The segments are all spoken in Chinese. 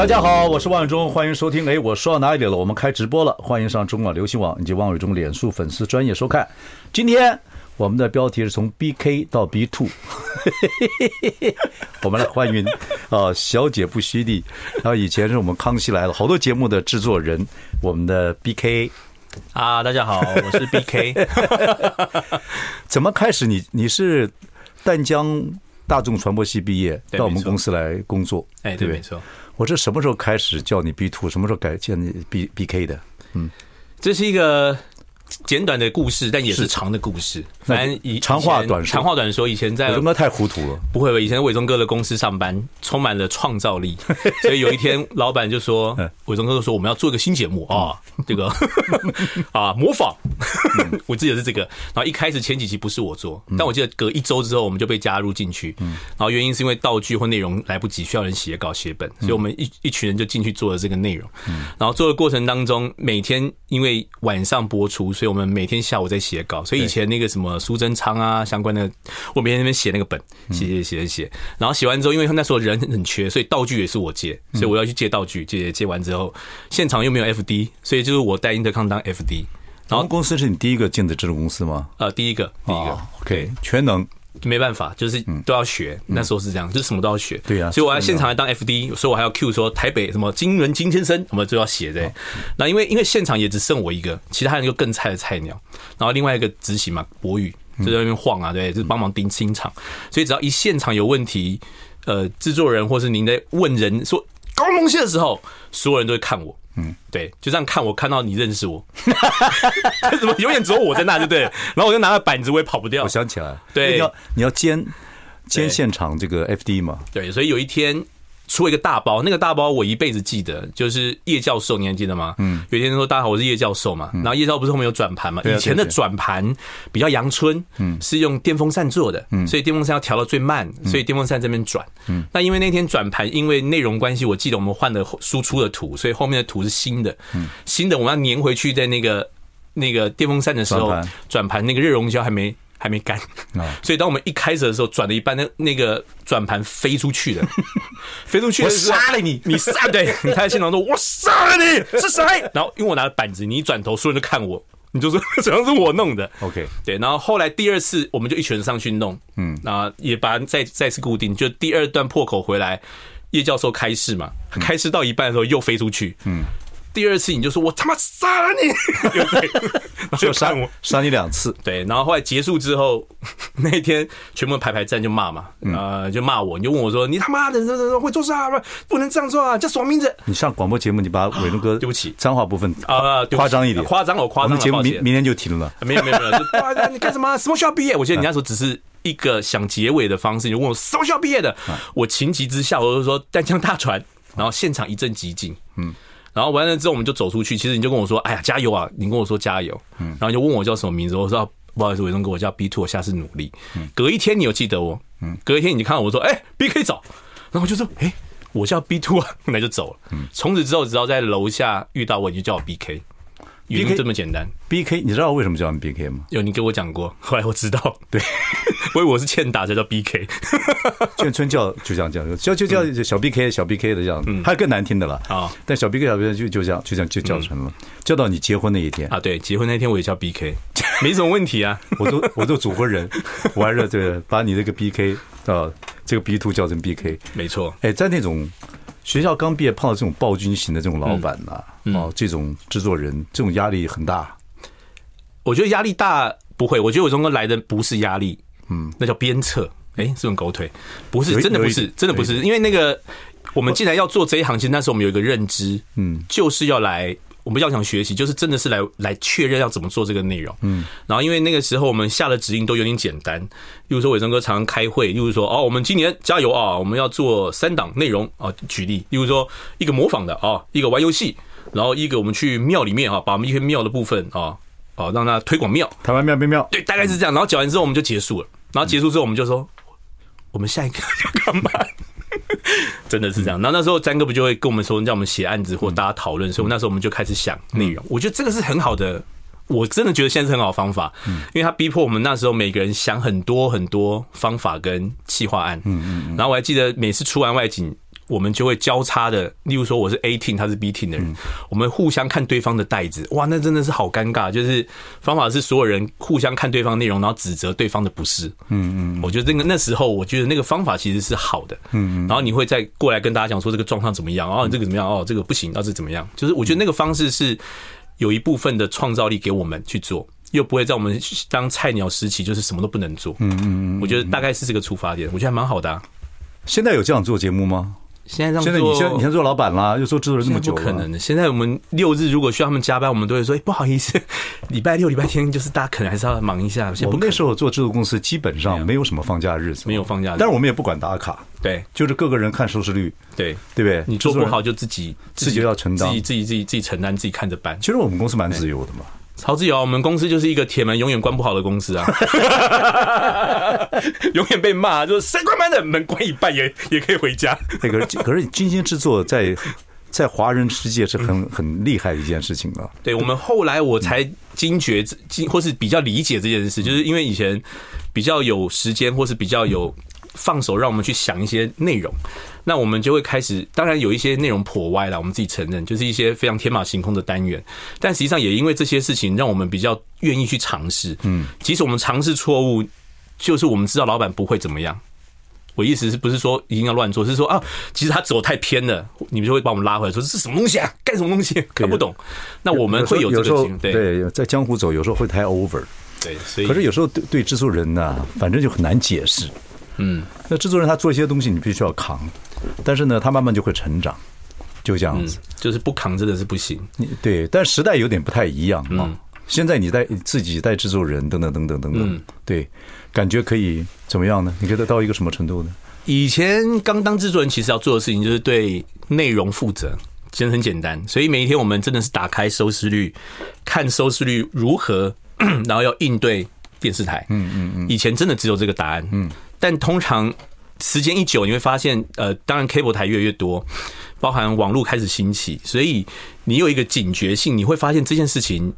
大家好，我是万伟忠，欢迎收听。哎，我说到哪里了？我们开直播了，欢迎上中广流行网以及万伟忠脸书粉丝专业收看。今天我们的标题是从 BK 到 B Two，我们来欢迎啊，小姐不虚地。然后以前是我们康熙来了好多节目的制作人，我们的 BK 啊，大家好，我是 BK。怎么开始你？你你是淡江大众传播系毕业，到我们公司来工作，哎，对，没错。我这什么时候开始叫你 B two？什么时候改叫你 B B K 的？嗯，这是一个。简短的故事，但也是长的故事。反正以长话短说，长话短说。以前在伟忠哥太糊涂了，不会吧？以前伟忠哥的公司上班，充满了创造力。所以有一天，老板就说：“伟忠哥就说我们要做一个新节目啊，这个啊模仿。”我记得是这个。然后一开始前几期不是我做，但我记得隔一周之后，我们就被加入进去。然后原因是因为道具或内容来不及，需要人写稿写本，所以我们一一群人就进去做了这个内容。然后做的过程当中，每天因为晚上播出。所以我们每天下午在写稿，所以以前那个什么苏贞昌啊相关的，我每天那边写那个本，写写写写，然后写完之后，因为那时候人很缺，所以道具也是我借，所以我要去借道具，借借完之后，现场又没有 FD，所以就是我带英特康当 FD。然后公司是你第一个进的这种公司吗？呃，第一个，第一个，OK，全能。没办法，就是都要学。那时候是这样，就是什么都要学。对啊，所以我要现场来当 FD，所以我还要 Q 说台北什么金人金先生，什么就要写的。那因为因为现场也只剩我一个，其他人就更菜的菜鸟。然后另外一个执行嘛，博宇就在那边晃啊，对，就是帮忙盯清场。所以只要一现场有问题，呃，制作人或是您在问人说高东西的时候，所有人都会看我。嗯，对，就这样看我，看到你认识我，怎么永远只有我在那，对不对？然后我就拿了板子，我也跑不掉。我想起来，对，你要你要监监现场这个 FD 嘛？对，所以有一天。出了一个大包，那个大包我一辈子记得，就是叶教授，你还记得吗？嗯，有一天说大家好，我是叶教授嘛，然后叶教授不是后面有转盘嘛？以前的转盘比较阳春，嗯，是用电风扇做的，嗯，所以电风扇要调到最慢，所以电风扇这边转，嗯，那因为那天转盘因为内容关系，我记得我们换了输出的图，所以后面的图是新的，嗯，新的我们要粘回去，在那个那个电风扇的时候，转盘那个热熔胶还没。还没干，所以当我们一开始的时候，转了一半，那那个转盘飞出去了，飞出去，我杀了你，你杀对，你在现场说，我杀了你是谁？然后因为我拿了板子，你一转头，所有人就看我，你就说 好像是我弄的。OK，对，然后后来第二次我们就一群人上去弄，嗯，啊，也把它再再次固定，就第二段破口回来，叶教授开示嘛，开示到一半的时候又飞出去，嗯。第二次你就说我他妈杀了你，然 后就杀我杀你两次，对，然后后来结束之后，那天全部排排站就骂嘛，呃，就骂我，你就问我说你他妈的这会做事啊，不不能这样做啊，叫什么名字？你上广播节目，你把伟忠哥对不起。脏话部分啊夸张一点，夸张我夸张，我们节目明明天就停了，没有没有没有，你干什么？什么学校毕业？我记得你那时候只是一个想结尾的方式，你就问我什么学校毕业的，我情急之下我就说淡江大船，然后现场一阵寂静，嗯。然后完了之后，我们就走出去。其实你就跟我说：“哎呀，加油啊！”你跟我说加油，嗯。然后就问我叫什么名字，我说：“不好意思，伟忠哥，我叫 B Two，我下次努力。”隔一天你有记得我？嗯。隔一天你就看到我说：“哎，B K 走。”然后我就说：“哎，我叫 B Two 啊。”那就走了。嗯。从此之后，只要在楼下遇到我，你就叫我 B K。B K 这么简单，B K，你知道为什么叫你 B K 吗？有，你给我讲过，后来我知道，对，我以为我是欠打才叫 B K，眷村叫就这样叫，叫就叫小 B K 小 B K 的这样，嗯，还有更难听的了。啊。但小 B K 小 B K 就就这样就这样就叫成了，叫到你结婚那一天。啊，对，结婚那天我也叫 B K，没什么问题啊，我都我都主婚人，完了对，把你这个 B K 啊这个 B two 叫成 B K，没错，哎，在那种。学校刚毕业碰到这种暴君型的这种老板呐、啊，嗯嗯、哦，这种制作人，这种压力很大。我觉得压力大不会，我觉得伟忠哥来的不是压力，嗯，那叫鞭策。哎、欸，这种狗腿不是真的不是真的不是，因为那个我们既然要做这一行，其实那时候我们有一个认知，嗯，就是要来。我们要想学习，就是真的是来来确认要怎么做这个内容。嗯，然后因为那个时候我们下的指令都有点简单，例如说伟忠哥常常开会，例如说哦，我们今年加油啊，我们要做三档内容啊，举例，例如说一个模仿的啊，一个玩游戏，然后一个我们去庙里面啊，把我们一些庙的部分啊，哦，让他推广庙，台湾庙变庙，对，大概是这样。然后讲完之后我们就结束了，然后结束之后我们就说，我们下一个要干嘛？真的是这样。然后那时候詹哥不就会跟我们说，让我们写案子或大家讨论，所以那时候我们就开始想内容。我觉得这个是很好的。我真的觉得现在是很好的方法，因为他逼迫我们那时候每个人想很多很多方法跟企划案，嗯嗯，然后我还记得每次出完外景，我们就会交叉的，例如说我是 A team，他是 B team 的人，我们互相看对方的袋子，哇，那真的是好尴尬。就是方法是所有人互相看对方内容，然后指责对方的不是，嗯嗯，我觉得那个那时候，我觉得那个方法其实是好的，嗯嗯，然后你会再过来跟大家讲说这个状况怎么样，哦，这个怎么样，哦，这个不行，那是怎么样？就是我觉得那个方式是。有一部分的创造力给我们去做，又不会在我们当菜鸟时期就是什么都不能做。嗯嗯嗯，我觉得大概是这个出发点，我觉得还蛮好的啊。现在有这样做节目吗？现在这样做，现在你先你先做老板啦，又做制作人这么久，不可能的。现在我们六日如果需要他们加班，我们都会说：“哎，不好意思，礼拜六、礼拜天就是大家可能还是要忙一下。”我们那时候做制作公司，基本上没有什么放假日子，没有放假，但是我们也不管打卡，对，就是各个人看收视率，对对不对？你做不好就自己自己要承担，自己自己自己自己承担，自己看着办。其实我们公司蛮自由的嘛。超自由，我们公司就是一个铁门永远关不好的公司啊，永远被骂，就是谁关门的门关一半也也可以回家。可是 可是精心制作在在华人世界是很很厉害的一件事情啊。对，我们后来我才惊觉，惊或是比较理解这件事，就是因为以前比较有时间，或是比较有。放手，让我们去想一些内容，那我们就会开始。当然有一些内容颇歪了，我们自己承认，就是一些非常天马行空的单元。但实际上也因为这些事情，让我们比较愿意去尝试。嗯，即使我们尝试错误，就是我们知道老板不会怎么样。我意思是不是说一定要乱做，是说啊，其实他走太偏了，你们就会把我们拉回来，说这是什么东西啊？干什么东西？看不懂。那我们会有这个情对对，在江湖走，有时候会太 over。对，所以可是有时候对对制作人呢，反正就很难解释。嗯，那制作人他做一些东西，你必须要扛，但是呢，他慢慢就会成长，就这样子，嗯、就是不扛真的是不行。对，但时代有点不太一样啊。嗯、现在你带自己带制作人等等等等等等，嗯、对，感觉可以怎么样呢？你觉得到一个什么程度呢？以前刚当制作人，其实要做的事情就是对内容负责，其实很简单。所以每一天我们真的是打开收视率，看收视率如何，然后要应对电视台。嗯嗯嗯，以前真的只有这个答案。嗯。但通常时间一久，你会发现，呃，当然 cable 台越来越多，包含网络开始兴起，所以你有一个警觉性，你会发现这件事情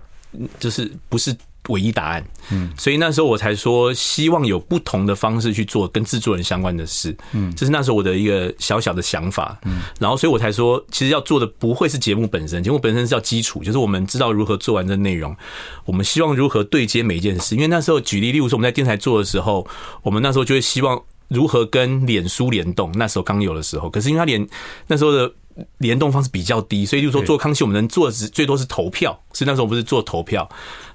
就是不是唯一答案。嗯，所以那时候我才说，希望有不同的方式去做跟制作人相关的事。嗯，这是那时候我的一个小小的想法。嗯，然后所以我才说，其实要做的不会是节目本身，节目本身是要基础，就是我们知道如何做完这内容，我们希望如何对接每一件事。因为那时候举例，例如说我们在电台做的时候，我们那时候就会希望如何跟脸书联动。那时候刚有的时候，可是因为他脸那时候的。联动方式比较低，所以就是说做康熙，我们能做的只最多是投票。是那时候不是做投票，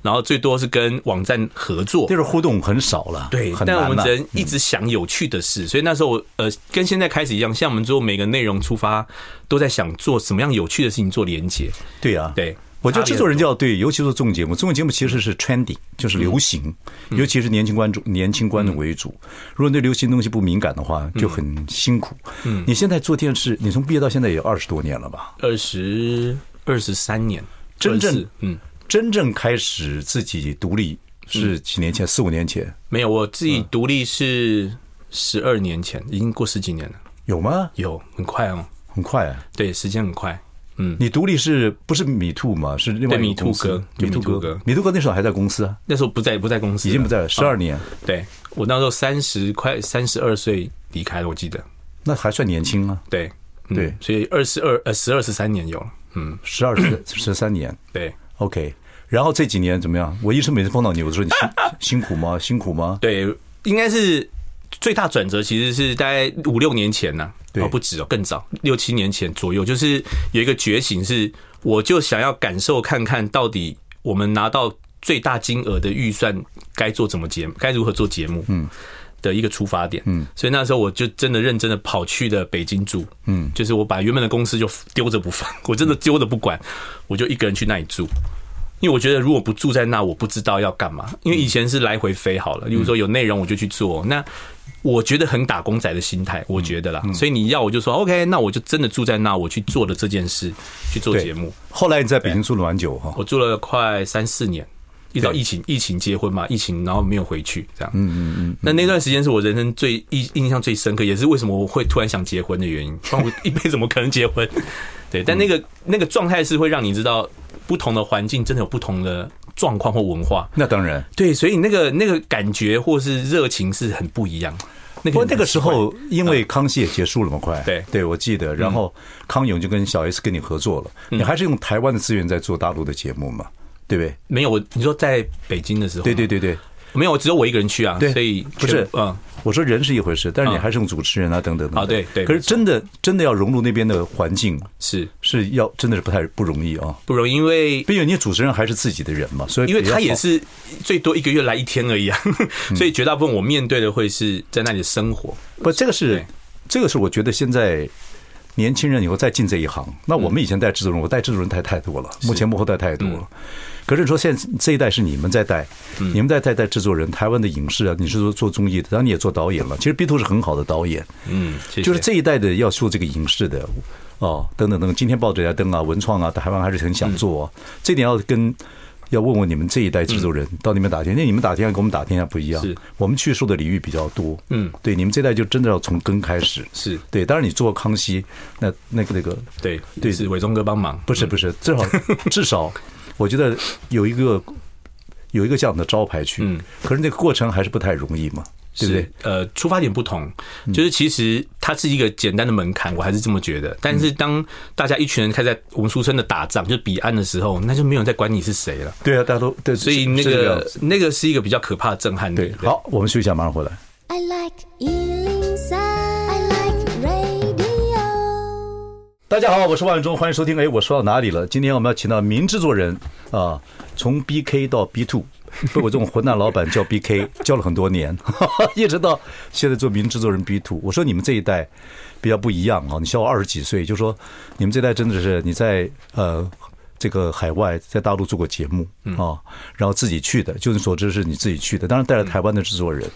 然后最多是跟网站合作，就是互动很少了。对，但我们只能一直想有趣的事。所以那时候呃，跟现在开始一样，像我们做每个内容出发，都在想做什么样有趣的事情做连接。对啊，对。我觉得制作人就要对，尤其是综艺节目，综艺节目其实是 trending，就是流行，尤其是年轻观众、年轻观众为主。如果对流行东西不敏感的话，就很辛苦。嗯，你现在做电视，你从毕业到现在也二十多年了吧？二十二十三年，真正嗯，真正开始自己独立是几年前？四五年前？没有，我自己独立是十二年前，已经过十几年了。有吗？有，很快哦，很快啊，对，时间很快。嗯，你独立是不是米兔嘛？是另外米兔哥，米兔哥，米兔哥那时候还在公司啊？那时候不在，不在公司，已经不在了，十二年。对，我那时候三十快三十二岁离开了，我记得。那还算年轻啊？对对，所以二十二呃十二十三年有了，嗯，十二十十三年。对，OK。然后这几年怎么样？我一生每次碰到你，我就说你辛 辛苦吗？辛苦吗？对，应该是。最大转折其实是大概五六年前呢，哦不止哦，更早六七年前左右，就是有一个觉醒，是我就想要感受看看到底我们拿到最大金额的预算该做怎么节目，该如何做节目，嗯，的一个出发点，嗯，所以那时候我就真的认真的跑去了北京住，嗯，就是我把原本的公司就丢着不放，我真的丢着不管，我就一个人去那里住。因为我觉得，如果不住在那，我不知道要干嘛。因为以前是来回飞好了，例如说有内容我就去做。那我觉得很打工仔的心态，我觉得啦。所以你要我就说 OK，那我就真的住在那，我去做了这件事，去做节目。后来你在北京住了蛮久哈，我住了快三四年，一直到疫情，疫情结婚嘛，疫情然后没有回去，这样。嗯嗯嗯。那那段时间是我人生最印印象最深刻，也是为什么我会突然想结婚的原因。不然我一辈子怎么可能结婚？对，但那个那个状态是会让你知道，不同的环境真的有不同的状况或文化。那当然，对，所以那个那个感觉或是热情是很不一样。不过那个时候，因为康熙也结束了嘛，快。对，对我记得。然后康永就跟小 S 跟你合作了，你还是用台湾的资源在做大陆的节目嘛，对不对？没有，我你说在北京的时候，对对对对。没有，只有我一个人去啊，所以不是，嗯，我说人是一回事，但是你还是用主持人啊，等等等。啊，对对。可是真的真的要融入那边的环境，是是要真的是不太不容易啊，不容易，因为毕竟你主持人还是自己的人嘛，所以因为他也是最多一个月来一天而已啊，所以绝大部分我面对的会是在那里生活。不，这个是这个是我觉得现在年轻人以后再进这一行，那我们以前带制作人，我带制作人太太多了，目前幕后带太多了。可是说，现在这一代是你们在带，你们在带带制作人，台湾的影视啊，你是说做综艺的，当然你也做导演了。其实 B two 是很好的导演，嗯，就是这一代的要做这个影视的，哦，等等等，今天报纸在登啊，文创啊，台湾还是很想做。这点要跟要问问你们这一代制作人，到你们打天，因为你们打天下跟我们打天下不一样，是。我们去受的领域比较多，嗯，对，你们这代就真的要从根开始，是。对。当然你做康熙，那那个那个，对对，是伟忠哥帮忙，不是不是，至少至少。我觉得有一个有一个这样的招牌去，嗯，可是那个过程还是不太容易嘛，对不对？呃，出发点不同，就是其实它是一个简单的门槛，我还是这么觉得。但是当大家一群人开在我们俗称的打仗，就是彼岸的时候，那就没有人在管你是谁了。对啊，大家都对，所以那个那个是一个比较可怕的震撼。对，好，我们休息一下，马上回来。I like 大家好，我是万忠，欢迎收听。哎，我说到哪里了？今天我们要请到名制作人啊，从 BK 到 B Two，被我这种混蛋老板叫 BK，叫了很多年，一直到现在做名制作人 B Two。我说你们这一代比较不一样啊，你小我二十几岁，就说你们这代真的是你在呃。这个海外在大陆做过节目啊，然后自己去的，就你所知是你自己去的，当然带了台湾的制作人，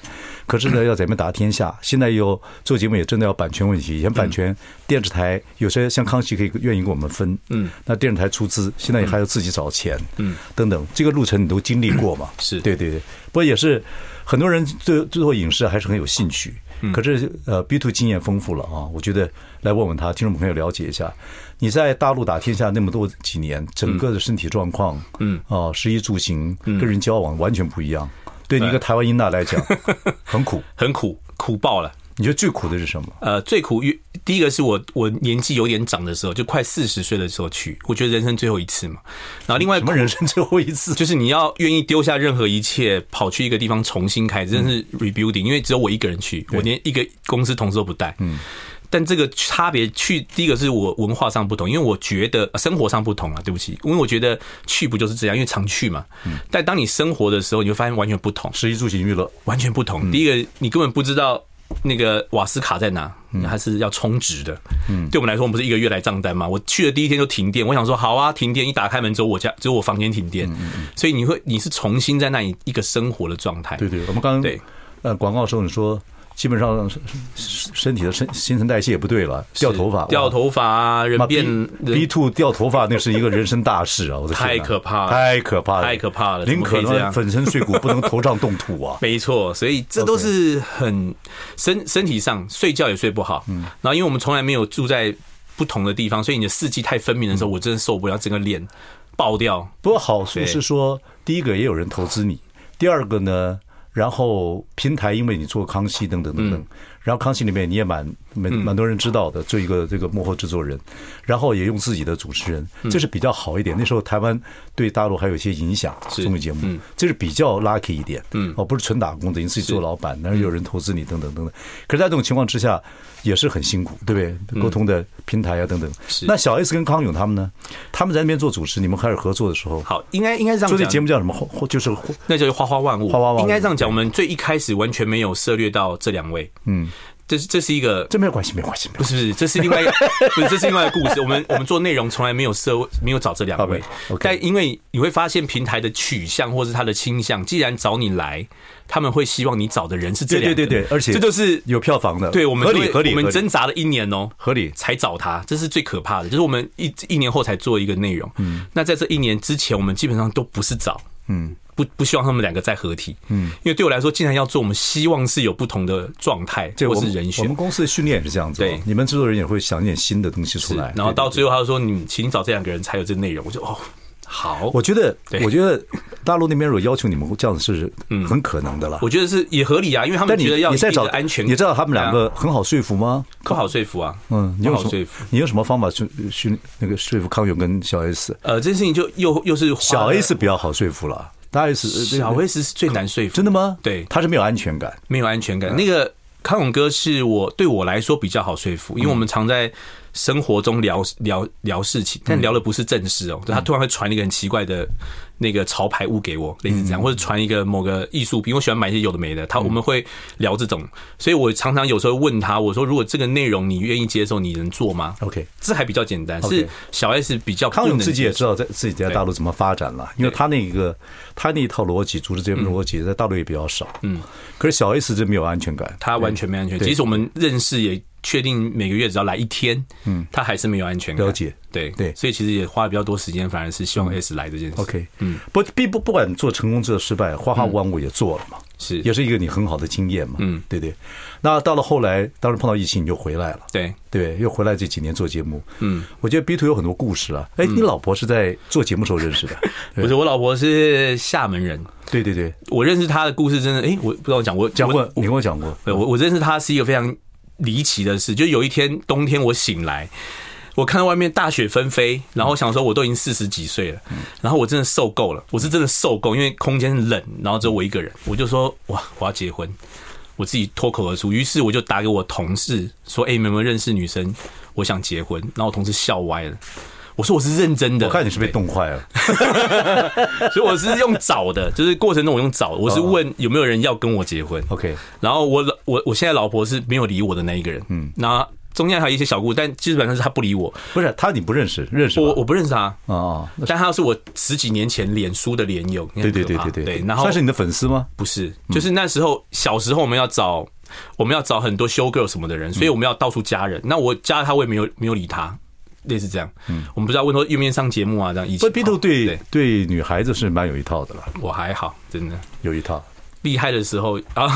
可是呢要怎么打天下。现在又做节目也真的要版权问题，以前版权电视台有些像康熙可以愿意跟我们分，嗯，那电视台出资，现在也还要自己找钱，嗯，等等，这个路程你都经历过嘛？是。对对对，不过也是很多人对做影视还是很有兴趣，可是呃 B two 经验丰富了啊，我觉得来问问他，听众朋友了解一下。你在大陆打天下那么多几年，整个的身体状况，嗯，哦，食衣住行，跟人交往完全不一样。对你一个台湾英大来讲，很苦，很苦，苦爆了。你觉得最苦的是什么？呃，最苦，第一个是我我年纪有点长的时候，就快四十岁的时候去，我觉得人生最后一次嘛。然后另外什么人生最后一次？就是你要愿意丢下任何一切，跑去一个地方重新开始，真的是 rebuilding。因为只有我一个人去，我连一个公司同事都不带。嗯。但这个差别去，第一个是我文化上不同，因为我觉得生活上不同啊。对不起，因为我觉得去不就是这样，因为常去嘛。但当你生活的时候，你会发现完全不同，食衣住行娱乐完全不同。第一个，你根本不知道那个瓦斯卡在哪，它是要充值的。嗯，对我们来说，我们不是一个月来账单嘛？我去的第一天就停电，我想说好啊，停电一打开门，之后我家，只有我房间停电。所以你会你是重新在那里一个生活的状态。对对，我们刚刚对呃广告的时候你说。基本上身体的新新陈代谢也不对了，掉头发，掉头发啊，人变 B two 掉头发，那是一个人生大事啊！我的天，太可怕了，太可怕了，太可怕了，宁可呢粉身碎骨，不能头上动土啊！没错，所以这都是很身身体上睡觉也睡不好。嗯，然后因为我们从来没有住在不同的地方，所以你的四季太分明的时候，我真的受不了，整个脸爆掉。不过好处是说，第一个也有人投资你，第二个呢？然后平台，因为你做康熙等等等等，然后康熙里面你也蛮蛮蛮多人知道的，做一个这个幕后制作人，然后也用自己的主持人，这是比较好一点。那时候台湾对大陆还有一些影响，综艺节目，这是比较 lucky 一点。嗯，哦，不是纯打工的，你自己做老板，然后有人投资你等等等等。可是，在这种情况之下，也是很辛苦，对不对？沟通的平台啊等等。那小 S 跟康永他们呢？他们在那边做主持，你们开始合作的时候，好，应该应该这样讲。做这节目叫什么？就是那叫花花万物。花花万物。应该这样讲，我们最一开始完全没有涉猎到这两位。嗯。这是这是一个，这没有关系，没有关系，不是不是，这是另外一个，不是这是另外一个故事。我们我们做内容从来没有设没有找这两位，但因为你会发现平台的取向或是他的倾向，既然找你来，他们会希望你找的人是这两个，对对对对，而且这就是有票房的，对我们合理合理，我们挣扎了一年哦，合理才找他，这是最可怕的，就是我们一一年后才做一个内容，嗯，那在这一年之前，我们基本上都不是找，嗯。不不希望他们两个再合体，嗯，因为对我来说，既然要做，我们希望是有不同的状态，或是人选。我们公司的训练也是这样子，对，你们制作人也会想一点新的东西出来。然后到最后，他就说：“你请你找这两个人才有这个内容。”我就哦，好。我觉得，我觉得大陆那边如果要求你们这样子是很可能的了。我觉得是也合理啊，因为他们觉得要你在找安全，你知道他们两个很好说服吗？不好说服啊，嗯，你有什么说服？你有什么方法去去那个说服康永跟小 S？呃，这件事情就又又是小 S 比较好说服了。大 S 小 S 是最难说服，真的吗？对，他是没有安全感，没有安全感。那个康永哥是我对我来说比较好说服，因为我们常在生活中聊聊聊事情，但聊的不是正事哦。他突然会传一个很奇怪的。那个潮牌物给我，类似这样，或者传一个某个艺术品，我喜欢买一些有的没的。他我们会聊这种，所以我常常有时候问他，我说如果这个内容你愿意接受，你能做吗？OK，这还比较简单。是小 S 比较康永自己也知道在自己在大陆怎么发展了，因为他那个他那一套逻辑，组织这边逻辑在大陆也比较少。嗯，可是小 S 这没有安全感，他完全没安全感。即使我们认识也。确定每个月只要来一天，嗯，他还是没有安全感。了解，对对，所以其实也花了比较多时间，反而是希望 S 来这件事。OK，嗯，不，并不不管做成功做失败，花花无万物也做了嘛，是，也是一个你很好的经验嘛，嗯，对对。那到了后来，当时碰到疫情，你就回来了，对。对，又回来这几年做节目，嗯，我觉得 B two 有很多故事啊。哎，你老婆是在做节目时候认识的？不是，我老婆是厦门人。对对对，我认识她的故事真的，哎，我不知道讲过讲过，你跟我讲过，我我认识她是一个非常。离奇的事，就有一天冬天，我醒来，我看到外面大雪纷飞，然后想说，我都已经四十几岁了，然后我真的受够了，我是真的受够，因为空间冷，然后只有我一个人，我就说，哇，我要结婚，我自己脱口而出，于是我就打给我同事说，哎，你有没有认识女生？我想结婚，然后我同事笑歪了，我说我是认真的，我看你是被冻坏了，所以我是用找的，就是过程中我用找，我是问有没有人要跟我结婚，OK，然后我我我现在老婆是没有理我的那一个人，嗯，那中间还有一些小故事，但基本上是他不理我，不是他你不认识，认识我我不认识他啊，但他是我十几年前脸书的脸友，对对对对对。对，然后算是你的粉丝吗？不是，就是那时候小时候我们要找我们要找很多 show girl 什么的人，所以我们要到处加人，那我加了他，我也没有没有理他。类似这样，嗯，我们不知道问说愿不愿意上节目啊，这样以前。不 B 头对对女孩子是蛮有一套的了。我还好，真的有一套。厉害的时候啊，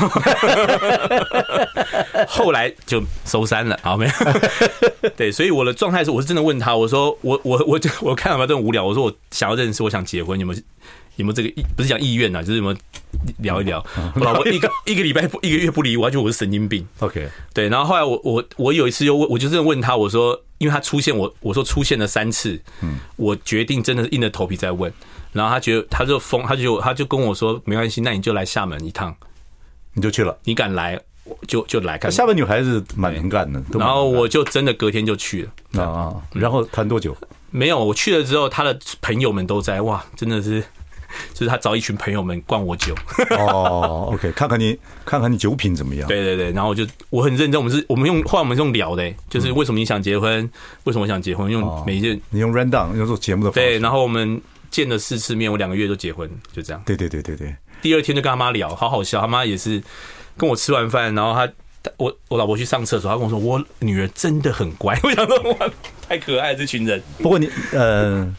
后来就收山了，啊没有？对，所以我的状态是，我是真的问他，我说我我我就我看到他这么无聊，我说我想要认识，我想结婚，有没有有没有这个意？不是讲意愿呐，就是有没有聊一聊？我老婆一个一个礼拜不一个月不理我，就我是神经病。OK，对，然后后来我我我有一次又问，我就真的问他，我说。因为他出现，我我说出现了三次，嗯，我决定真的是硬着头皮在问，然后他觉得他就疯，他就他就跟我说没关系，那你就来厦门一趟，你就去了，你敢来就就来看。厦门女孩子蛮能干的，然后我就真的隔天就去了啊，然后谈多久？没有，我去了之后，他的朋友们都在，哇，真的是。就是他找一群朋友们灌我酒 哦，OK，看看你看看你酒品怎么样？对对对，然后我就我很认真，我们是我们用后来我们是用聊的，就是为什么你想结婚？为什么我想结婚？用每一件你用 rundown 用做节目的方式对，然后我们见了四次面，我两个月就结婚，就这样。对对对对对，第二天就跟他妈聊，好好笑，他妈也是跟我吃完饭，然后他我我老婆去上厕所，他跟我说我女儿真的很乖，我想说哇，太可爱这群人。不过你呃。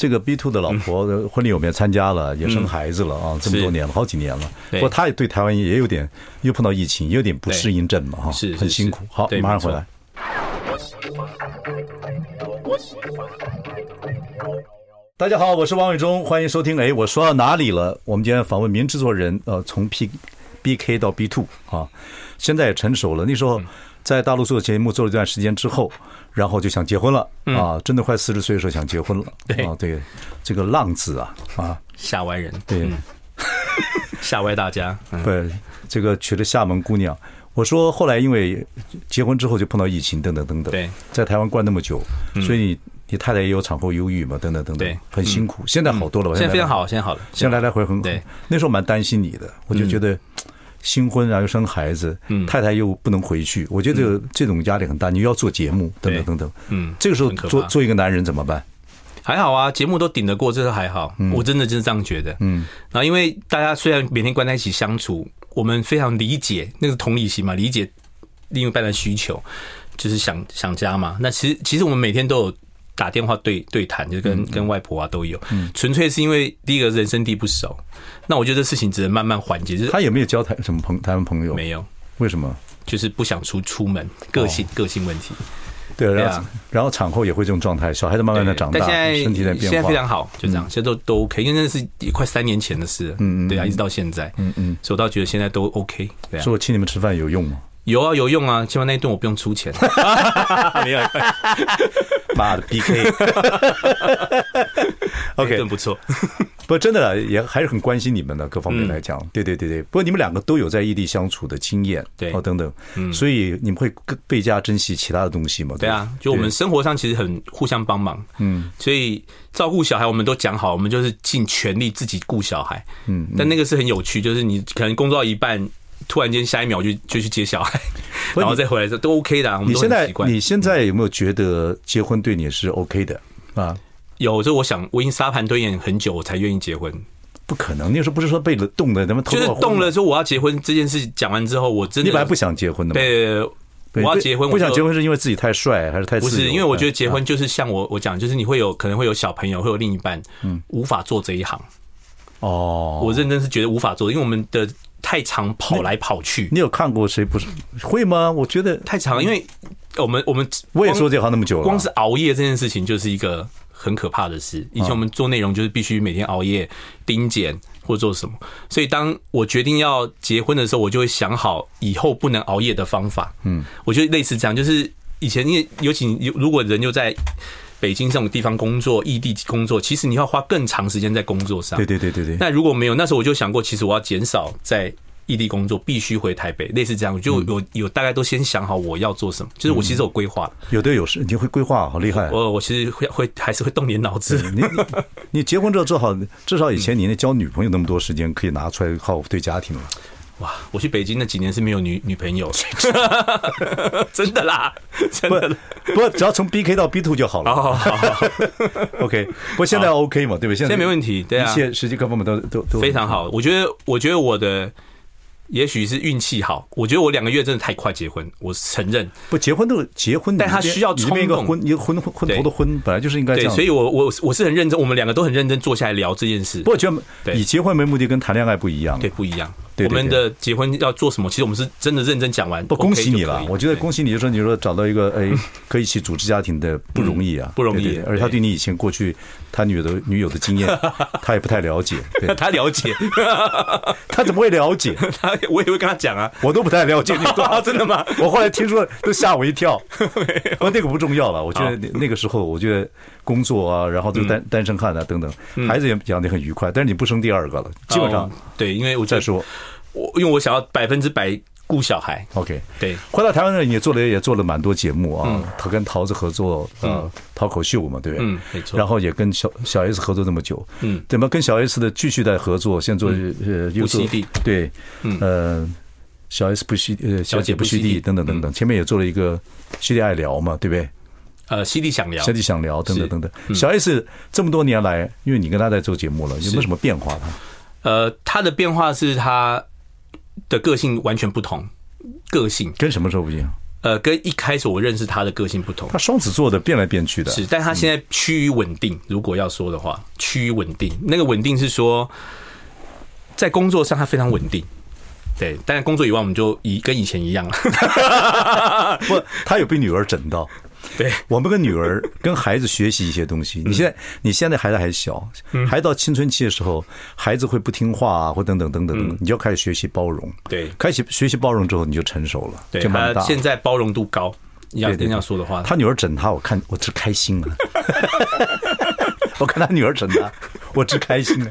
这个 B two 的老婆的婚礼我们也参加了，也生孩子了啊，这么多年了，好几年了。不过他也对台湾也有点，又碰到疫情，也有点不适应症嘛，哈，很辛苦。好，马上回来。大家好，我是王伟忠，欢迎收听。哎，我说到哪里了？我们今天访问名制作人，呃，从 P B K 到 B two 啊，现在也成熟了。那时候在大陆做节目做了一段时间之后。然后就想结婚了啊！真的快四十岁的时候想结婚了。对啊，对，这个浪子啊啊，吓歪人，对，吓歪大家。对，这个娶了厦门姑娘。我说后来因为结婚之后就碰到疫情等等等等。对，在台湾关那么久，所以你你太太也有产后忧郁嘛？等等等等，很辛苦。现在好多了吧，现在非常好，现在好了。现在来来回回，对，那时候蛮担心你的，我就觉得新婚然后又生孩子，嗯，太太又不能回去，我觉得这种压力很大。你又要做节目，等等等等，嗯，这个时候做做一个男人怎么办？还好啊，节目都顶得过，这个还好。我真的就是这样觉得。嗯，然后因为大家虽然每天关在一起相处，我们非常理解那个同理心嘛，理解另一半的需求，就是想想家嘛。那其实其实我们每天都有打电话对对谈，就跟跟外婆啊都有。嗯，纯粹是因为第一个人生地不熟，那我觉得这事情只能慢慢缓解。就是他有没有交谈什么朋台湾朋友？没有，为什么？就是不想出出门，个性个性问题。对，然后然后产后也会这种状态，小孩子慢慢的长大，但现在身体在变化，现在非常好，就这样，现在都都 OK，因为那是也快三年前的事了，嗯嗯，对啊，一直到现在，嗯嗯，所以我倒觉得现在都 OK，对啊。说我请你们吃饭有用吗？有啊，有用啊，起码那一顿我不用出钱，没有，妈的 BK，OK，真不错。不，真的也还是很关心你们的各方面来讲，对对对对。不过你们两个都有在异地相处的经验，对。哦等等，所以你们会更倍加珍惜其他的东西嘛？对啊，就我们生活上其实很互相帮忙，嗯，所以照顾小孩我们都讲好，我们就是尽全力自己顾小孩，嗯，但那个是很有趣，就是你可能工作到一半，突然间下一秒就就去接小孩，然后再回来，都 OK 的。你现在你现在有没有觉得结婚对你是 OK 的啊？有，就我想，我已经沙盘推演很久，我才愿意结婚。不可能，那时候不是说被了动的，咱们就是动了，说我要结婚这件事讲完之后，我真的你本来不想结婚的吗？对，我要结婚，不想结婚是因为自己太帅还是太？不是，因为我觉得结婚就是像我我讲，就是你会有可能会有小朋友，会有另一半，嗯，无法做这一行。哦，我认真是觉得无法做，因为我们的太常跑来跑去。你有看过谁不是会吗？我觉得太长，因为我们我们我也做这行那么久了，光是熬夜这件事情就是一个。很可怕的事。以前我们做内容就是必须每天熬夜盯检或做什么，所以当我决定要结婚的时候，我就会想好以后不能熬夜的方法。嗯，我觉得类似这样，就是以前因为尤其如果人就在北京这种地方工作、异地工作，其实你要花更长时间在工作上。对对对对对。那如果没有，那时候我就想过，其实我要减少在。异地工作必须回台北，类似这样，就有有大概都先想好我要做什么，就是我其实有规划，有的有时你会规划，好厉害。我我其实会会还是会动点脑子。你你结婚之后至少至少以前你那交女朋友那么多时间可以拿出来靠对家庭了。哇，我去北京那几年是没有女女朋友，真的啦，真的。不过只要从 B K 到 B two 就好了。好好好，OK。不过现在 OK 嘛，对不对？现在没问题，对啊，一切实际各方面都都都非常好。我觉得我觉得我的。也许是运气好，我觉得我两个月真的太快结婚，我承认。不结婚都结婚，但他需要冲动。一个婚一个婚婚头的婚，本来就是应该这样。对，所以我我我是很认真，我们两个都很认真坐下来聊这件事。不过我觉得以结婚为目的跟谈恋爱不一样，对，不一样。我们的结婚要做什么？其实我们是真的认真讲完。不，恭喜你了！我觉得恭喜你，就说你说找到一个哎，可以一起组织家庭的不容易啊，不容易。而且他对你以前过去他女的女友的经验，他也不太了解。他了解，他怎么会了解？他我也会跟他讲啊，我都不太了解。真的吗？我后来听说都吓我一跳。不过那个不重要了，我觉得那个时候，我觉得工作啊，然后就单单身汉啊等等，孩子也养得很愉快。但是你不生第二个了，基本上对，因为我再说。我因为我想要百分之百顾小孩，OK，对。回到台湾呢，你做了也做了蛮多节目啊，他跟桃子合作，呃，脱口秀嘛，对不对？嗯，没错。然后也跟小小 S 合作这么久，嗯，怎么跟小 S 的继续在合作？现在做呃，不惜地，对，呃，小 S 不虚呃，小姐不虚地等等等等，前面也做了一个犀利爱聊嘛，对不对？呃，犀利想聊，犀利想聊等等等等。小 S 这么多年来，因为你跟他在做节目了，有没有什么变化？呢呃，他的变化是他。的个性完全不同，个性跟什么时候不一样？呃，跟一开始我认识他的个性不同。他双子座的变来变去的，是，但他现在趋于稳定。如果要说的话，趋于稳定，那个稳定是说，在工作上他非常稳定。对，但是工作以外，我们就以跟以前一样了。不，他有被女儿整到。对，我们跟女儿、跟孩子学习一些东西。你现在，你现在孩子还小，还到青春期的时候，孩子会不听话啊，或等等等等，你就开始学习包容。对，开始学习包容之后，你就成熟了。对，他现在包容度高。你要这样说的话，他女儿整他，我看我只开心了。我看他女儿成他，我只开心了。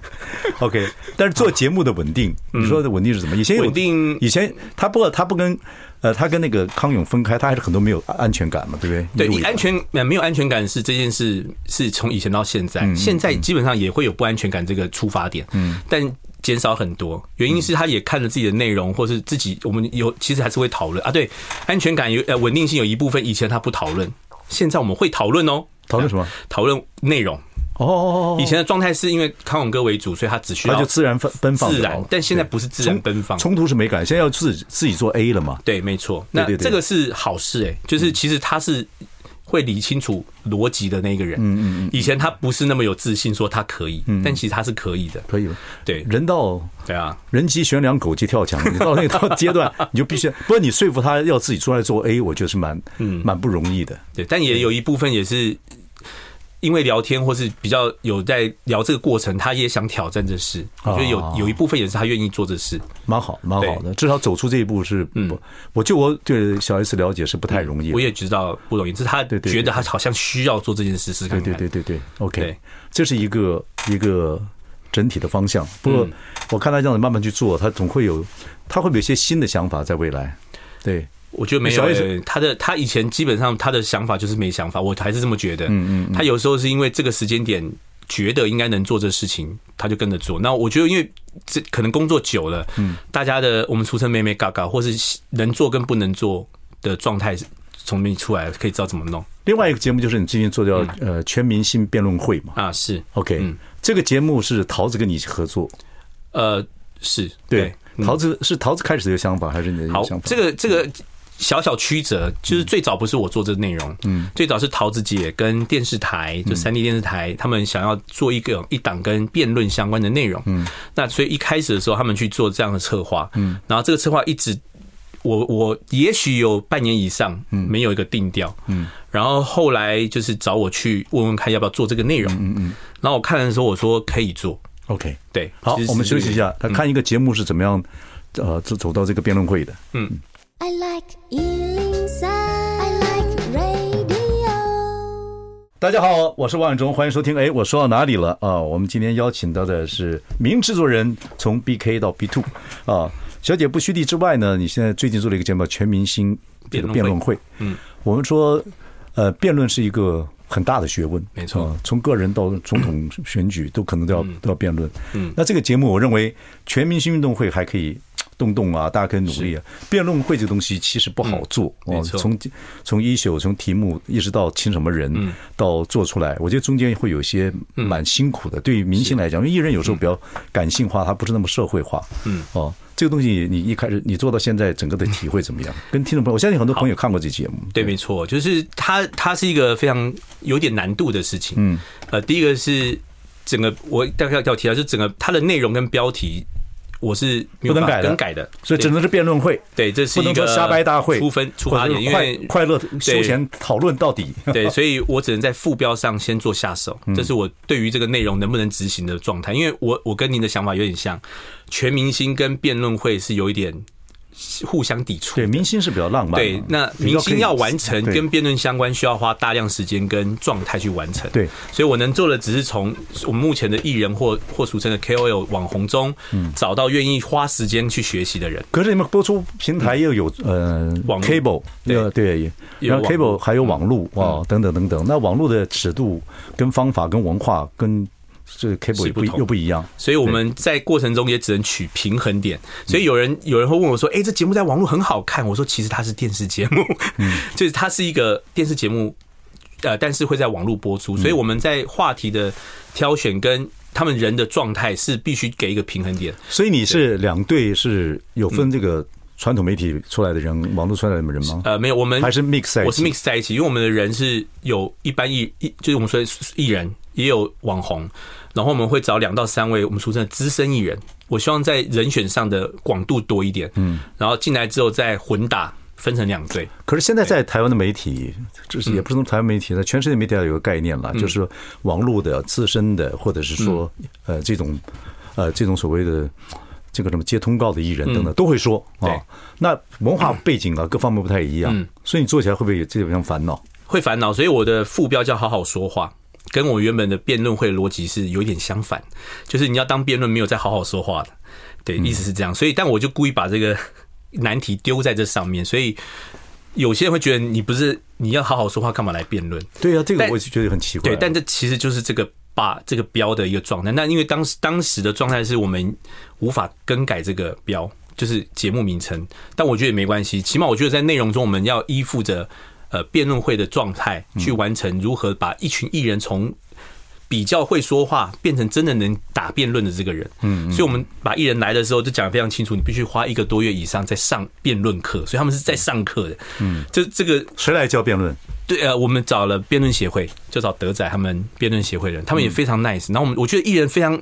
OK，但是做节目的稳定，你说的稳定是什么？以前稳定，以前他不，他不跟。呃，他跟那个康永分开，他还是很多没有安全感嘛，对不对？对，你安全没有安全感是这件事，是从以前到现在，现在基本上也会有不安全感这个出发点。嗯，但减少很多。原因是他也看了自己的内容，或是自己我们有其实还是会讨论啊。对，安全感有呃稳定性有一部分以前他不讨论，现在我们会讨论哦。讨论什么？讨论内容。哦！以前的状态是因为康永哥为主，所以他只需要就自然奔奔放，自然。但现在不是自然奔放，冲突是没感，现在要自己自己做 A 了嘛？对，没错。那这个是好事哎，就是其实他是会理清楚逻辑的那个人。嗯嗯嗯。以前他不是那么有自信，说他可以，但其实他是可以的，可以。对，人到对啊，人急悬梁，狗急跳墙。你到那个阶段，你就必须，不过你说服他要自己出来做 A，我觉得是蛮嗯蛮不容易的。对，但也有一部分也是。因为聊天或是比较有在聊这个过程，他也想挑战这事。我觉得有有一部分也是他愿意做这事，蛮好，蛮好的。至少走出这一步是，嗯，我就我对小 S 了解是不太容易。我也知道不容易，是他觉得他好像需要做这件事，试看看。对对对对对，OK，这是一个一个整体的方向。不过我看他这样子慢慢去做，他总会有，他会不会有一些新的想法在未来？对。我觉得没有、欸，他的他以前基本上他的想法就是没想法，我还是这么觉得。嗯嗯，他有时候是因为这个时间点觉得应该能做这事情，他就跟着做。那我觉得因为这可能工作久了，嗯，大家的我们俗称“妹妹嘎嘎”或是能做跟不能做的状态从里出来，可以知道怎么弄。另外一个节目就是你最近做的呃全明星辩论会嘛？啊，是 OK，这个节目是桃子跟你合作，呃，是对，桃子是桃子开始的想法，还是你的想法？这个这个。小小曲折，就是最早不是我做这个内容，嗯，最早是桃子姐跟电视台，就三 D 电视台，他们想要做一个一档跟辩论相关的内容，嗯，那所以一开始的时候，他们去做这样的策划，嗯，然后这个策划一直，我我也许有半年以上，嗯，没有一个定调，嗯，然后后来就是找我去问问看要不要做这个内容，嗯嗯，然后我看的时候我说可以做，OK，对，好，我们休息一下，他看一个节目是怎么样，呃，走走到这个辩论会的，嗯。I like 103, I like radio。大家好，我是王永忠，欢迎收听。哎，我说到哪里了啊？我们今天邀请到的是名制作人，从 BK 到 B Two 啊。小姐不虚地之外呢，你现在最近做了一个节目《全明星这个辩论会》。嗯，我们说，呃，辩论是一个很大的学问，没错，从个人到总统选举都可能都要都要辩论。嗯，那这个节目，我认为全明星运动会还可以。动动啊，大家可以努力啊！辩论会这个东西其实不好做哦，从从一宿从题目一直到请什么人，到做出来，我觉得中间会有些蛮辛苦的。对于明星来讲，因为艺人有时候比较感性化，他不是那么社会化。嗯，哦，这个东西你一开始你做到现在，整个的体会怎么样？跟听众朋友，我相信很多朋友看过这节目。对，没错，就是它它是一个非常有点难度的事情。嗯，呃，第一个是整个我大概要要提到，就整个它的内容跟标题。我是不能改更改的，所以只能是辩论会。对，这是一个瞎掰大会，出分出发点，因为快乐休闲讨论到底。对，所以我只能在副标上先做下手，这是我对于这个内容能不能执行的状态。因为我我跟您的想法有点像，全明星跟辩论会是有一点。互相抵触。对，明星是比较浪漫。对，那明星要完成跟辩论相关，需要花大量时间跟状态去完成。对，所以我能做的只是从我们目前的艺人或或俗称的 KOL 网红中，找到愿意花时间去学习的人。可是你们播出平台又有呃网 cable，对对，然后 cable 还有网络啊等等等等。那网络的尺度跟方法跟文化跟。这个 cable 也不又不一样，所以我们在过程中也只能取平衡点。所以有人有人会问我说：“哎，这节目在网络很好看。”我说：“其实它是电视节目，就是它是一个电视节目，呃，但是会在网络播出。所以我们在话题的挑选跟他们人的状态是必须给一个平衡点。所以你是两队是有分这个传统媒体出来的人，网络出来的人吗？呃，没有，我们还是 mix 在一起。我是 mix 在一起，因为我们的人是有一般艺艺，就是我们说艺人，也有网红。然后我们会找两到三位我们俗称的资深艺人，我希望在人选上的广度多一点，嗯，然后进来之后再混打，分成两队。可是现在在台湾的媒体，就是也不是从台湾媒体，在全世界媒体要有个概念了，就是网络的资深的，或者是说呃这种呃这种所谓的这个什么接通告的艺人等等都会说啊。那文化背景啊各方面不太一样，所以你做起来会不会有这种烦恼？会烦恼，所以我的副标叫好好说话。跟我原本的辩论会逻辑是有一点相反，就是你要当辩论没有再好好说话的，对，意思是这样。所以，但我就故意把这个难题丢在这上面，所以有些人会觉得你不是你要好好说话，干嘛来辩论？对啊，这个我就觉得很奇怪。对，但这其实就是这个把这个标的一个状态。那因为当时当时的状态是我们无法更改这个标，就是节目名称。但我觉得也没关系，起码我觉得在内容中我们要依附着呃辩论会的状态去完成，如何把一群艺人从。比较会说话，变成真的能打辩论的这个人，嗯，所以我们把艺人来的时候就讲得非常清楚，你必须花一个多月以上在上辩论课，所以他们是在上课的，嗯，这这个谁来教辩论？对，呃，我们找了辩论协会，就找德仔他们辩论协会的人，他们也非常 nice，然后我们我觉得艺人非常。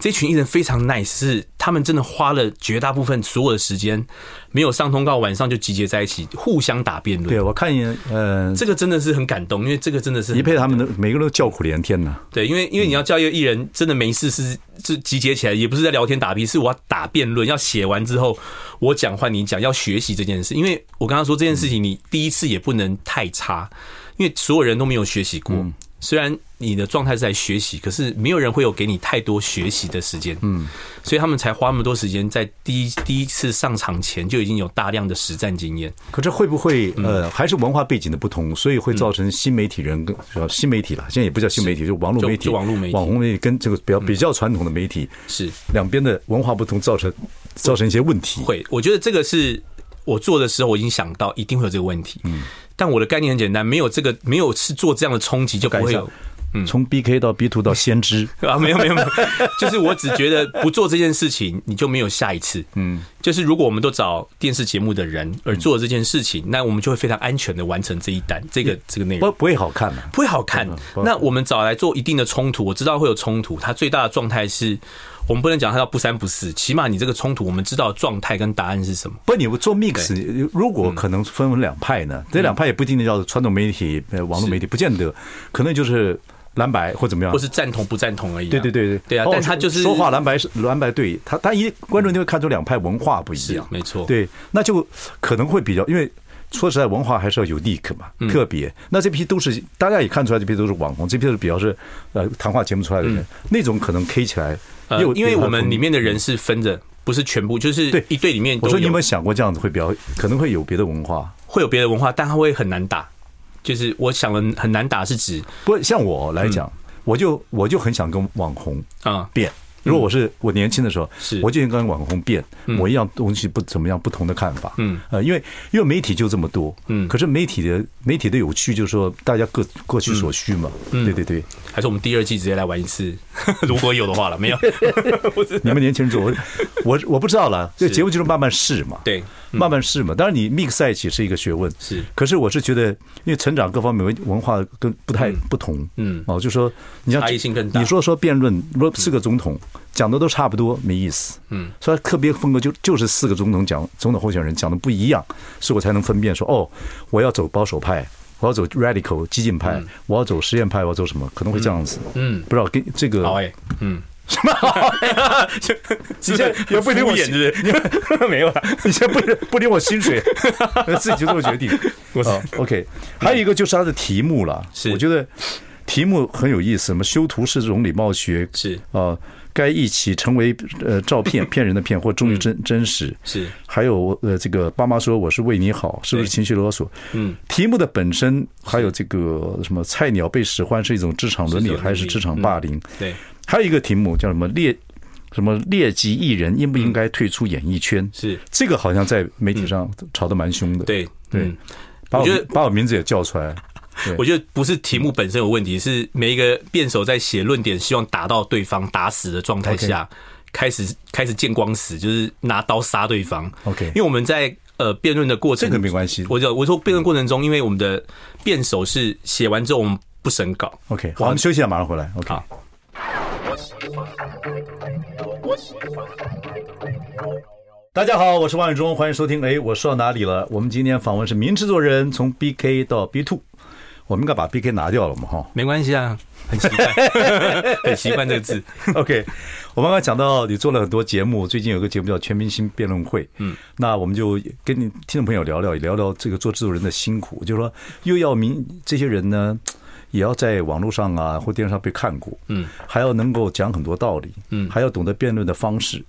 这群艺人非常 nice，是他们真的花了绝大部分所有的时间，没有上通告，晚上就集结在一起，互相打辩论。对，我看一眼，呃，这个真的是很感动，因为这个真的是一配他们的每个人都叫苦连天呐。对，因为因为你要叫一个艺人真的没事是是集结起来，也不是在聊天打屁，是我要打辩论，要写完之后我讲换你讲，要学习这件事。因为我刚刚说这件事情，你第一次也不能太差，因为所有人都没有学习过。虽然你的状态是在学习，可是没有人会有给你太多学习的时间，嗯，所以他们才花那么多时间在第一第一次上场前就已经有大量的实战经验。可这会不会呃，还是文化背景的不同，所以会造成新媒体人跟新媒体了，现在也不叫新媒体，就网络媒体、网络媒体、网红媒体跟这个比较比较传统的媒体是。两边的文化不同，造成造成一些问题。会，我觉得这个是我做的时候我已经想到一定会有这个问题，嗯。但我的概念很简单，没有这个，没有是做这样的冲击，就不会有。嗯，从 B K 到 B Two 到 先知啊，没有没有没有，就是我只觉得不做这件事情，你就没有下一次。嗯，就是如果我们都找电视节目的人而做这件事情，那我们就会非常安全的完成这一单，这个这个内容不不会好看嘛？不会好看。那我们找来做一定的冲突，我知道会有冲突，它最大的状态是。我们不能讲它叫不三不四，起码你这个冲突，我们知道状态跟答案是什么。不，你做 mix，如果可能分为两派呢？这两派也不一定叫传统媒体、呃网络媒体，不见得，可能就是蓝白或怎么样，或是赞同不赞同而已。对对对对，对啊。但他就是说话蓝白是蓝白对，他他一观众就会看出两派文化不一样，没错。对，那就可能会比较，因为说实在，文化还是要有 unique 嘛，特别。那这批都是大家也看出来，这批都是网红，这批是比较是呃谈话节目出来的人，那种可能 K 起来。呃，因为我们里面的人是分着，不是全部，就是对一队里面。我说你有没有想过这样子会比较可能会有别的文化，会有别的文化，但它会很难打。就是我想了很难打是指，不像我来讲，我就我就很想跟网红啊变。如果我是我年轻的时候，是。我就应该跟网红变，我一样东西不怎么样，不同的看法。嗯，呃，因为因为媒体就这么多，嗯，可是媒体的媒体的有趣就是说大家各各取所需嘛。嗯。对对对，还是我们第二季直接来玩一次，如果有的话了，没有。你们年轻人做，我我我不知道了，这节目就是慢慢试嘛，对，慢慢试嘛。当然你 mix 在一起是一个学问，是。可是我是觉得，因为成长各方面文文化跟不太不同，嗯，哦，就说你要差异性更大。你说说辩论，如果四个总统。讲的都差不多，没意思。嗯，所以特别风格就就是四个总统讲总统候选人讲的不一样，所以我才能分辨说，哦，我要走保守派，我要走 radical 激进派，我要走实验派，我要走什么？可能会这样子。嗯，不知道跟这个。好哎，嗯，什么好？你现在也不领我演是不是？没有了，你现在不不领我薪水，自己就这么决定。哦，OK，还有一个就是他的题目了，是我觉得题目很有意思，什么修图是这种礼貌学是啊。该一起成为呃照片 骗人的骗或忠于真真实是，还有呃这个爸妈说我是为你好，是不是情绪勒索？嗯，题目的本身还有这个什么菜鸟被使唤是一种职场伦理还是职场霸凌？对，还有一个题目叫什么劣什么劣迹艺人应不应该退出演艺圈？是这个好像在媒体上吵得蛮凶的。对对，把我把我名字也叫出来。我觉得不是题目本身有问题，是每一个辩手在写论点，希望打到对方打死的状态下，开始开始见光死，就是拿刀杀对方。OK，因为我们在呃辩论的过程，这个没关系。我就我说辩论过程中，因为我们的辩手是写完之后我们不审稿。OK，好，我们休息一下，马上回来。OK。大家好，我是王伟忠，欢迎收听。哎，我说到哪里了？我们今天访问是名制作人，从 BK 到 B Two。我们应该把 BK 拿掉了嘛？哈，没关系啊，很习惯，很习惯这个字。OK，我们刚刚讲到你做了很多节目，最近有个节目叫《全明星辩论会》。嗯，那我们就跟你听众朋友聊聊，聊聊这个做制作人的辛苦，就是说又要明这些人呢，也要在网络上啊或电视上被看过，嗯，还要能够讲很多道理，嗯，还要懂得辩论的方式。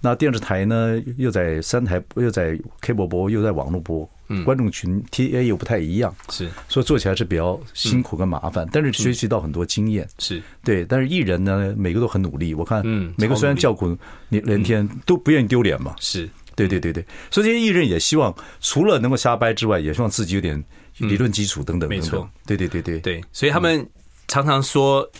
那电视台呢，又在三台，又在 K 播播，又在网络播。嗯。观众群 TA 又不太一样，是，所以做起来是比较辛苦跟麻烦，但是学习到很多经验，是。对。但是艺人呢，每个都很努力，我看，嗯每个虽然叫苦连天，都不愿意丢脸嘛，是。对对对对。所以这些艺人也希望除了能够瞎掰之外，也希望自己有点理论基础等等，没错，对对对对对。所以他们常常说。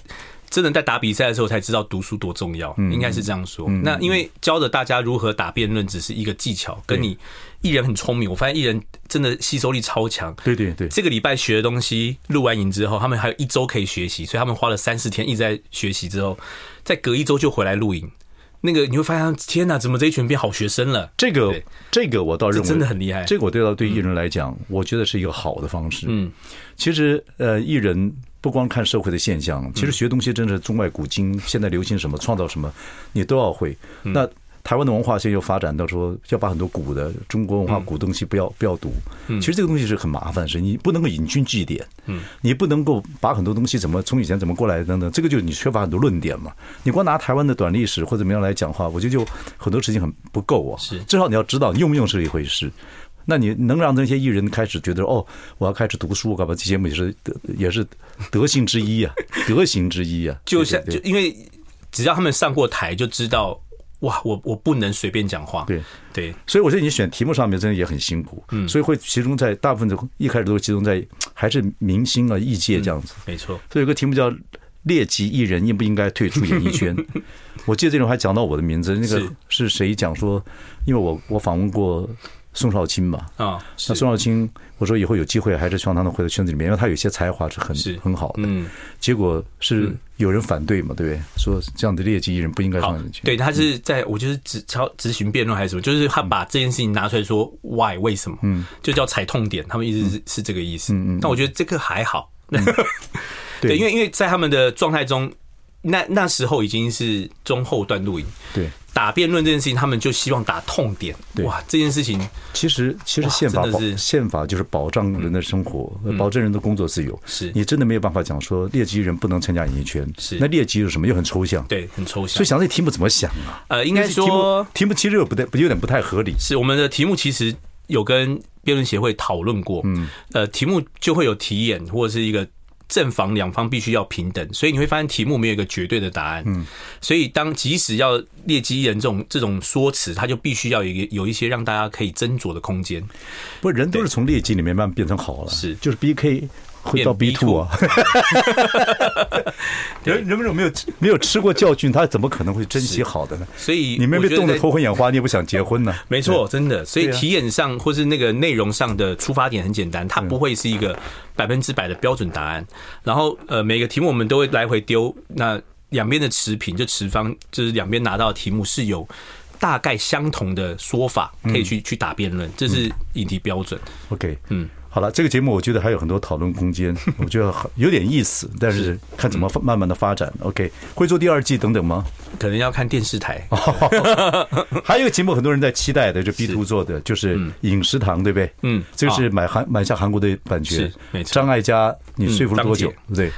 真的在打比赛的时候才知道读书多重要，应该是这样说。那因为教着大家如何打辩论只是一个技巧，跟你艺人很聪明，我发现艺人真的吸收力超强。对对对，这个礼拜学的东西录完影之后，他们还有一周可以学习，所以他们花了三四天一直在学习，之后再隔一周就回来录影。那个你会发现，天哪，怎么这一群变好学生了？这个这个我倒认为真的很厉害。这个我对到对艺人来讲，我觉得是一个好的方式。嗯，其实呃，艺人。不光看社会的现象，其实学东西真的是中外古今，现在流行什么，创造什么，你都要会。那台湾的文化现在又发展到说，要把很多古的中国文化古东西不要不要读。其实这个东西是很麻烦的事，你不能够引经据典，你不能够把很多东西怎么从以前怎么过来等等，这个就是你缺乏很多论点嘛。你光拿台湾的短历史或者怎么样来讲话，我觉得就很多事情很不够啊。是，至少你要知道用不用是一回事。那你能让那些艺人开始觉得哦，我要开始读书，干嘛？这节目也是德，也是德行之一啊，德行之一啊。就像就因为只要他们上过台，就知道哇，我我不能随便讲话。对对，所以我觉得你选题目上面真的也很辛苦。嗯，所以会集中在大部分的，一开始都集中在还是明星啊、艺界这样子。没错。所以有个题目叫“劣迹艺人应不应该退出演艺圈”。我记得这种还讲到我的名字，那个是谁讲说？因为我我访问过。宋少卿嘛，啊，那宋少卿，我说以后有机会还是希望他能回到圈子里面，因为他有些才华是很很好的。嗯，结果是有人反对嘛，对不对？说这样的劣迹艺人不应该上进去。对，他是在我就是执超执行辩论还是什么，就是他把这件事情拿出来说 why 为什么，嗯，就叫踩痛点，他们一直是是这个意思。嗯嗯，但我觉得这个还好。对，因为因为在他们的状态中，那那时候已经是中后段录影。对。打辩论这件事情，他们就希望打痛点。哇，这件事情其实其实宪法保宪法就是保障人的生活，保证人的工作自由。是你真的没有办法讲说劣迹人不能参加演艺圈。是那劣迹是什么？又很抽象。对，很抽象。所以想这题目怎么想啊？呃，应该说题目其实有不太有点不太合理。是我们的题目其实有跟辩论协会讨论过。嗯，呃，题目就会有题眼或者是一个。正反两方必须要平等，所以你会发现题目没有一个绝对的答案。嗯，所以当即使要劣迹艺人这种这种说辞，他就必须要有一个有一些让大家可以斟酌的空间。不，人都是从劣迹里面慢慢变成好了，是就是 B K。会到 B two 啊！人人们有没有没有吃过教训，他怎么可能会珍惜好的呢？所以你们被冻得头昏眼花，你也不想结婚呢？没错，真的。所以题眼上或是那个内容上的出发点很简单，它不会是一个百分之百的标准答案。然后呃，每个题目我们都会来回丢，那两边的持平就持方，就是两边拿到的题目是有大概相同的说法，可以去去打辩论，这是引题标准。OK，嗯。好了，这个节目我觉得还有很多讨论空间，我觉得有点意思，但是看怎么慢慢的发展。OK，会做第二季等等吗？可能要看电视台。还有一个节目很多人在期待的，就 B Two 做的，就是《饮食堂》，对不对？嗯，这个是买韩买下韩国的版权。没错。张艾嘉，你说服了多久？对，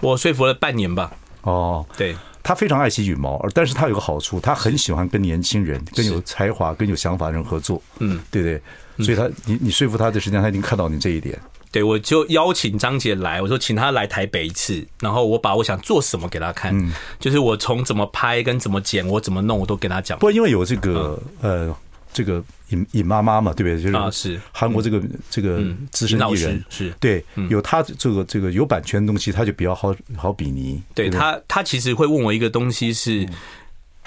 我说服了半年吧。哦，对，他非常爱惜羽毛，但是他有个好处，他很喜欢跟年轻人、跟有才华、跟有想法的人合作。嗯，对对。所以他，你你说服他的时间，他已经看到你这一点。对，我就邀请张杰来，我说请他来台北一次，然后我把我想做什么给他看，嗯，就是我从怎么拍跟怎么剪，我怎么弄，我都跟他讲。不过，因为有这个呃，这个尹尹妈妈嘛，对不对？就是啊，是韩国这个这个资深艺人，是对，有他这个这个有版权的东西，他就比较好好比拟。对他，他其实会问我一个东西是，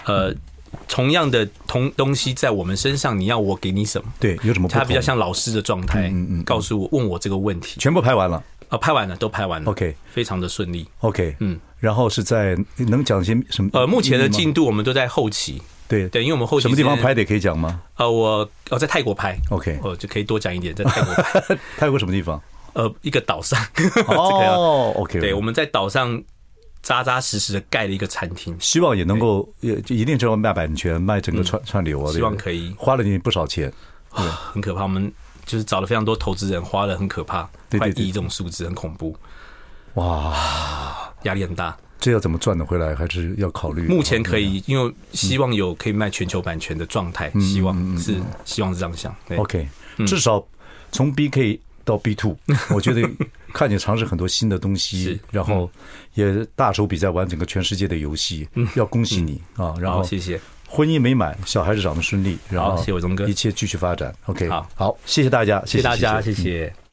呃。同样的同东西在我们身上，你要我给你什么？对，有什么？他比较像老师的状态，嗯嗯，告诉我问我这个问题。全部拍完了啊，拍完了，都拍完了。OK，非常的顺利。OK，嗯，然后是在能讲些什么？呃，目前的进度我们都在后期。对对，因为我们后期什么地方拍的可以讲吗？呃，我我在泰国拍。OK，我就可以多讲一点，在 泰国拍。泰国什么地方？呃，一个岛上。哦，OK，对，我们在岛上。扎扎实实的盖了一个餐厅，希望也能够也一定程度卖版权，卖整个串串流啊。希望可以花了你不少钱，很可怕。我们就是找了非常多投资人，花了很可怕，快一亿这种数字很恐怖。哇，压力很大。这要怎么赚得回来？还是要考虑。目前可以，因为希望有可以卖全球版权的状态，希望是希望是这样想。OK，至少从 BK 到 B Two，我觉得看你尝试很多新的东西，然后也大手笔在玩整个全世界的游戏，要恭喜你啊！然后谢谢，婚姻美满，小孩子长得顺利，然后一切继续发展。OK，好，好，谢谢大家，谢谢大家，谢谢。